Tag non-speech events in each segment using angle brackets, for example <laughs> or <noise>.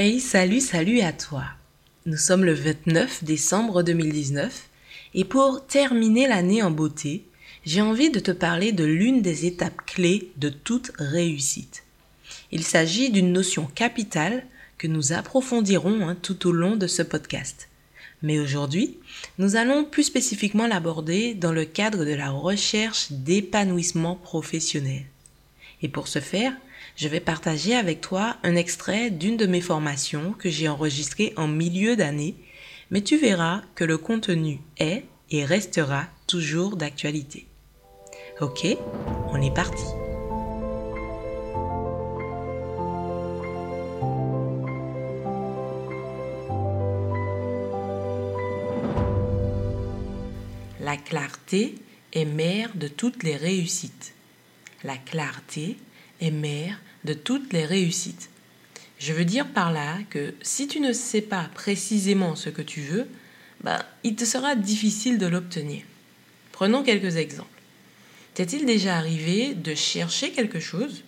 Hey, salut, salut à toi. Nous sommes le 29 décembre 2019 et pour terminer l'année en beauté, j'ai envie de te parler de l'une des étapes clés de toute réussite. Il s'agit d'une notion capitale que nous approfondirons hein, tout au long de ce podcast. Mais aujourd'hui, nous allons plus spécifiquement l'aborder dans le cadre de la recherche d'épanouissement professionnel. Et pour ce faire, je vais partager avec toi un extrait d'une de mes formations que j'ai enregistrée en milieu d'année, mais tu verras que le contenu est et restera toujours d'actualité. Ok, on est parti. La clarté est mère de toutes les réussites. La clarté est mère de toutes les réussites. Je veux dire par là que si tu ne sais pas précisément ce que tu veux, ben, il te sera difficile de l'obtenir. Prenons quelques exemples. T'est-il déjà arrivé de chercher quelque chose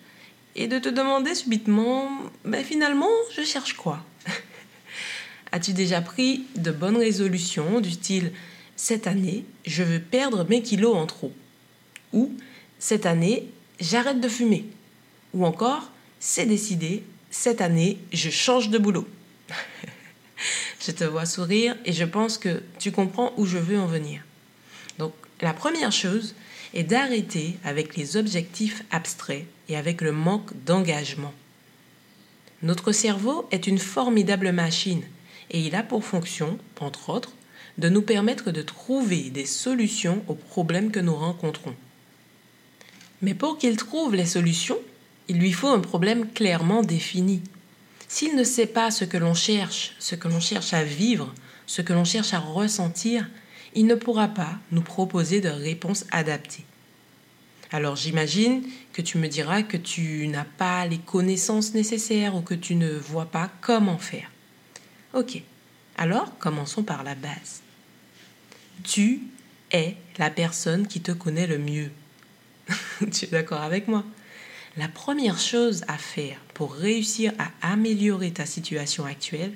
et de te demander subitement, ben finalement, je cherche quoi? <laughs> As-tu déjà pris de bonnes résolutions du style cette année, je veux perdre mes kilos en trop? Ou cette année, j'arrête de fumer? Ou encore, c'est décidé, cette année, je change de boulot. <laughs> je te vois sourire et je pense que tu comprends où je veux en venir. Donc, la première chose est d'arrêter avec les objectifs abstraits et avec le manque d'engagement. Notre cerveau est une formidable machine et il a pour fonction, entre autres, de nous permettre de trouver des solutions aux problèmes que nous rencontrons. Mais pour qu'il trouve les solutions, il lui faut un problème clairement défini. S'il ne sait pas ce que l'on cherche, ce que l'on cherche à vivre, ce que l'on cherche à ressentir, il ne pourra pas nous proposer de réponses adaptées. Alors j'imagine que tu me diras que tu n'as pas les connaissances nécessaires ou que tu ne vois pas comment faire. Ok, alors commençons par la base. Tu es la personne qui te connaît le mieux. <laughs> tu es d'accord avec moi? La première chose à faire pour réussir à améliorer ta situation actuelle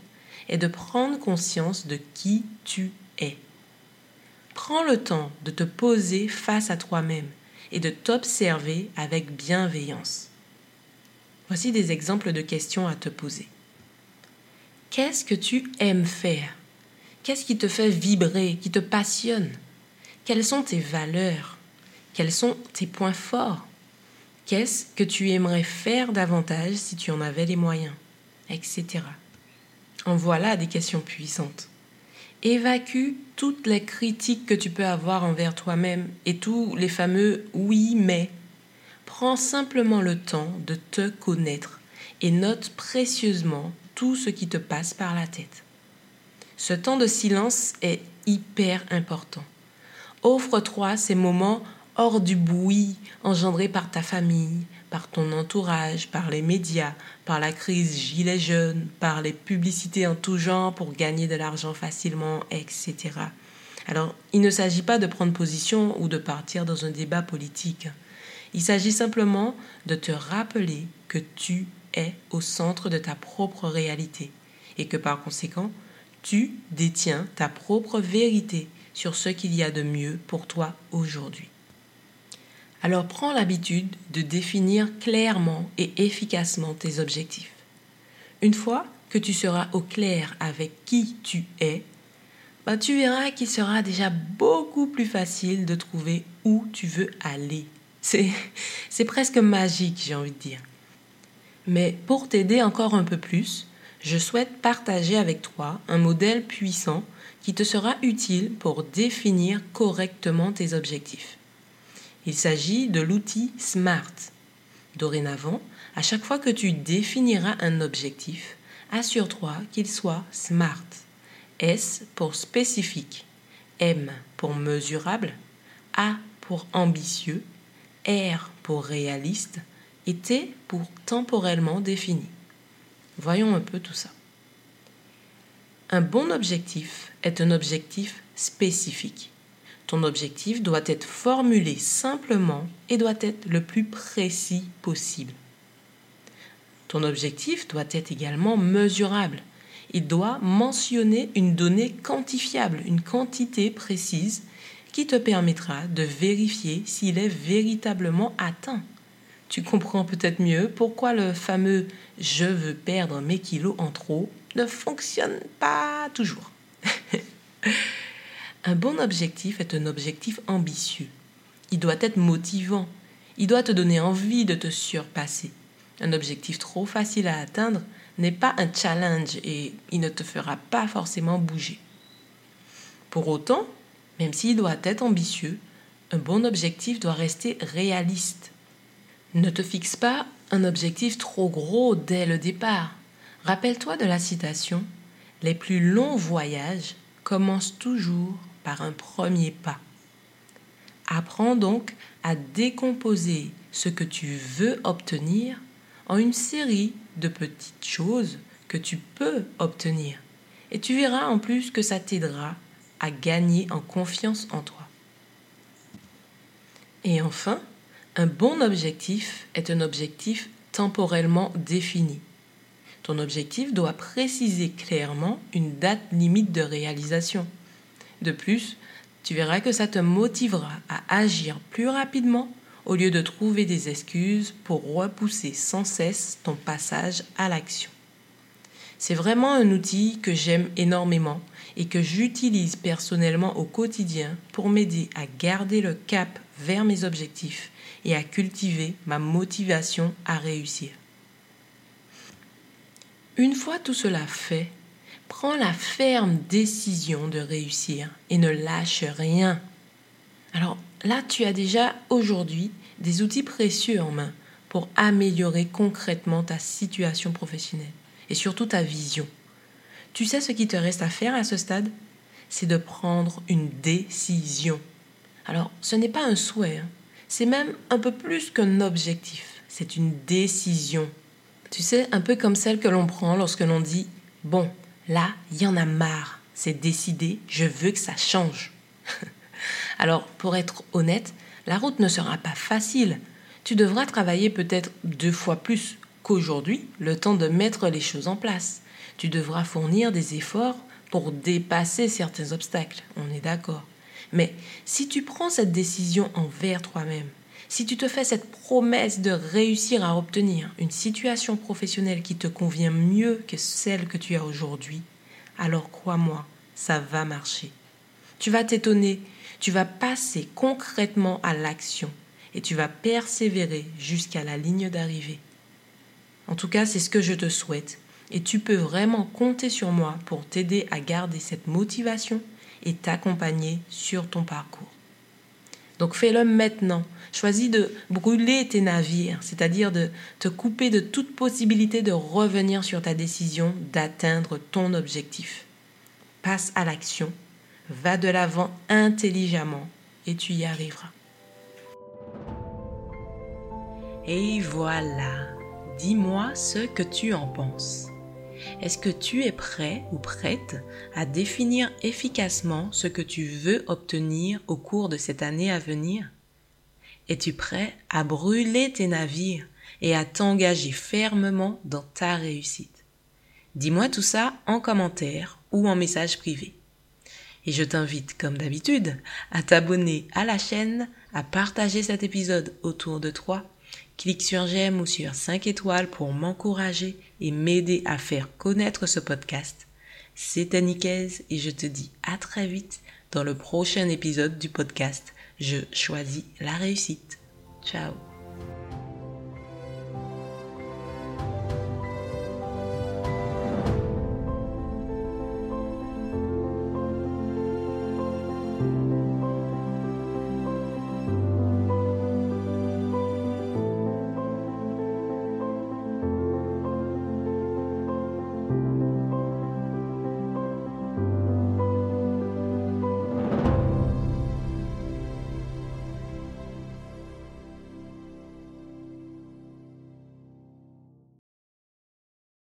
est de prendre conscience de qui tu es. Prends le temps de te poser face à toi-même et de t'observer avec bienveillance. Voici des exemples de questions à te poser. Qu'est-ce que tu aimes faire? Qu'est-ce qui te fait vibrer, qui te passionne? Quelles sont tes valeurs? Quels sont tes points forts? Qu'est-ce que tu aimerais faire davantage si tu en avais les moyens Etc. En voilà des questions puissantes. Évacue toutes les critiques que tu peux avoir envers toi-même et tous les fameux oui mais. Prends simplement le temps de te connaître et note précieusement tout ce qui te passe par la tête. Ce temps de silence est hyper important. Offre-toi ces moments hors du bruit engendré par ta famille, par ton entourage, par les médias, par la crise gilet jaune, par les publicités en tout genre pour gagner de l'argent facilement, etc. Alors, il ne s'agit pas de prendre position ou de partir dans un débat politique. Il s'agit simplement de te rappeler que tu es au centre de ta propre réalité et que par conséquent, tu détiens ta propre vérité sur ce qu'il y a de mieux pour toi aujourd'hui. Alors prends l'habitude de définir clairement et efficacement tes objectifs. Une fois que tu seras au clair avec qui tu es, bah, tu verras qu'il sera déjà beaucoup plus facile de trouver où tu veux aller. C'est presque magique, j'ai envie de dire. Mais pour t'aider encore un peu plus, je souhaite partager avec toi un modèle puissant qui te sera utile pour définir correctement tes objectifs. Il s'agit de l'outil SMART. Dorénavant, à chaque fois que tu définiras un objectif, assure-toi qu'il soit SMART. S pour spécifique, M pour mesurable, A pour ambitieux, R pour réaliste et T pour temporellement défini. Voyons un peu tout ça. Un bon objectif est un objectif spécifique. Ton objectif doit être formulé simplement et doit être le plus précis possible. Ton objectif doit être également mesurable. Il doit mentionner une donnée quantifiable, une quantité précise qui te permettra de vérifier s'il est véritablement atteint. Tu comprends peut-être mieux pourquoi le fameux je veux perdre mes kilos en trop ne fonctionne pas toujours. <laughs> un bon objectif est un objectif ambitieux. Il doit être motivant. Il doit te donner envie de te surpasser. Un objectif trop facile à atteindre n'est pas un challenge et il ne te fera pas forcément bouger. Pour autant, même s'il doit être ambitieux, un bon objectif doit rester réaliste. Ne te fixe pas un objectif trop gros dès le départ. Rappelle-toi de la citation Les plus longs voyages commencent toujours un premier pas. Apprends donc à décomposer ce que tu veux obtenir en une série de petites choses que tu peux obtenir. Et tu verras en plus que ça t'aidera à gagner en confiance en toi. Et enfin, un bon objectif est un objectif temporellement défini. Ton objectif doit préciser clairement une date limite de réalisation. De plus, tu verras que ça te motivera à agir plus rapidement au lieu de trouver des excuses pour repousser sans cesse ton passage à l'action. C'est vraiment un outil que j'aime énormément et que j'utilise personnellement au quotidien pour m'aider à garder le cap vers mes objectifs et à cultiver ma motivation à réussir. Une fois tout cela fait, prends la ferme décision de réussir et ne lâche rien. Alors là, tu as déjà aujourd'hui des outils précieux en main pour améliorer concrètement ta situation professionnelle et surtout ta vision. Tu sais ce qui te reste à faire à ce stade? C'est de prendre une décision. Alors, ce n'est pas un souhait, hein. c'est même un peu plus qu'un objectif, c'est une décision. Tu sais, un peu comme celle que l'on prend lorsque l'on dit, bon, là, il y en a marre, c'est décidé, je veux que ça change. <laughs> Alors, pour être honnête, la route ne sera pas facile. Tu devras travailler peut-être deux fois plus qu'aujourd'hui, le temps de mettre les choses en place. Tu devras fournir des efforts pour dépasser certains obstacles, on est d'accord. Mais si tu prends cette décision envers toi-même, si tu te fais cette promesse de réussir à obtenir une situation professionnelle qui te convient mieux que celle que tu as aujourd'hui, alors crois-moi, ça va marcher. Tu vas t'étonner, tu vas passer concrètement à l'action et tu vas persévérer jusqu'à la ligne d'arrivée. En tout cas, c'est ce que je te souhaite et tu peux vraiment compter sur moi pour t'aider à garder cette motivation et t'accompagner sur ton parcours. Donc fais-le maintenant. Choisis de brûler tes navires, c'est-à-dire de te couper de toute possibilité de revenir sur ta décision d'atteindre ton objectif. Passe à l'action, va de l'avant intelligemment et tu y arriveras. Et voilà, dis-moi ce que tu en penses. Est-ce que tu es prêt ou prête à définir efficacement ce que tu veux obtenir au cours de cette année à venir? Es-tu prêt à brûler tes navires et à t'engager fermement dans ta réussite? Dis-moi tout ça en commentaire ou en message privé. Et je t'invite, comme d'habitude, à t'abonner à la chaîne, à partager cet épisode autour de toi Clique sur j'aime ou sur 5 étoiles pour m'encourager et m'aider à faire connaître ce podcast. C'est Annicaise et je te dis à très vite dans le prochain épisode du podcast Je choisis la réussite. Ciao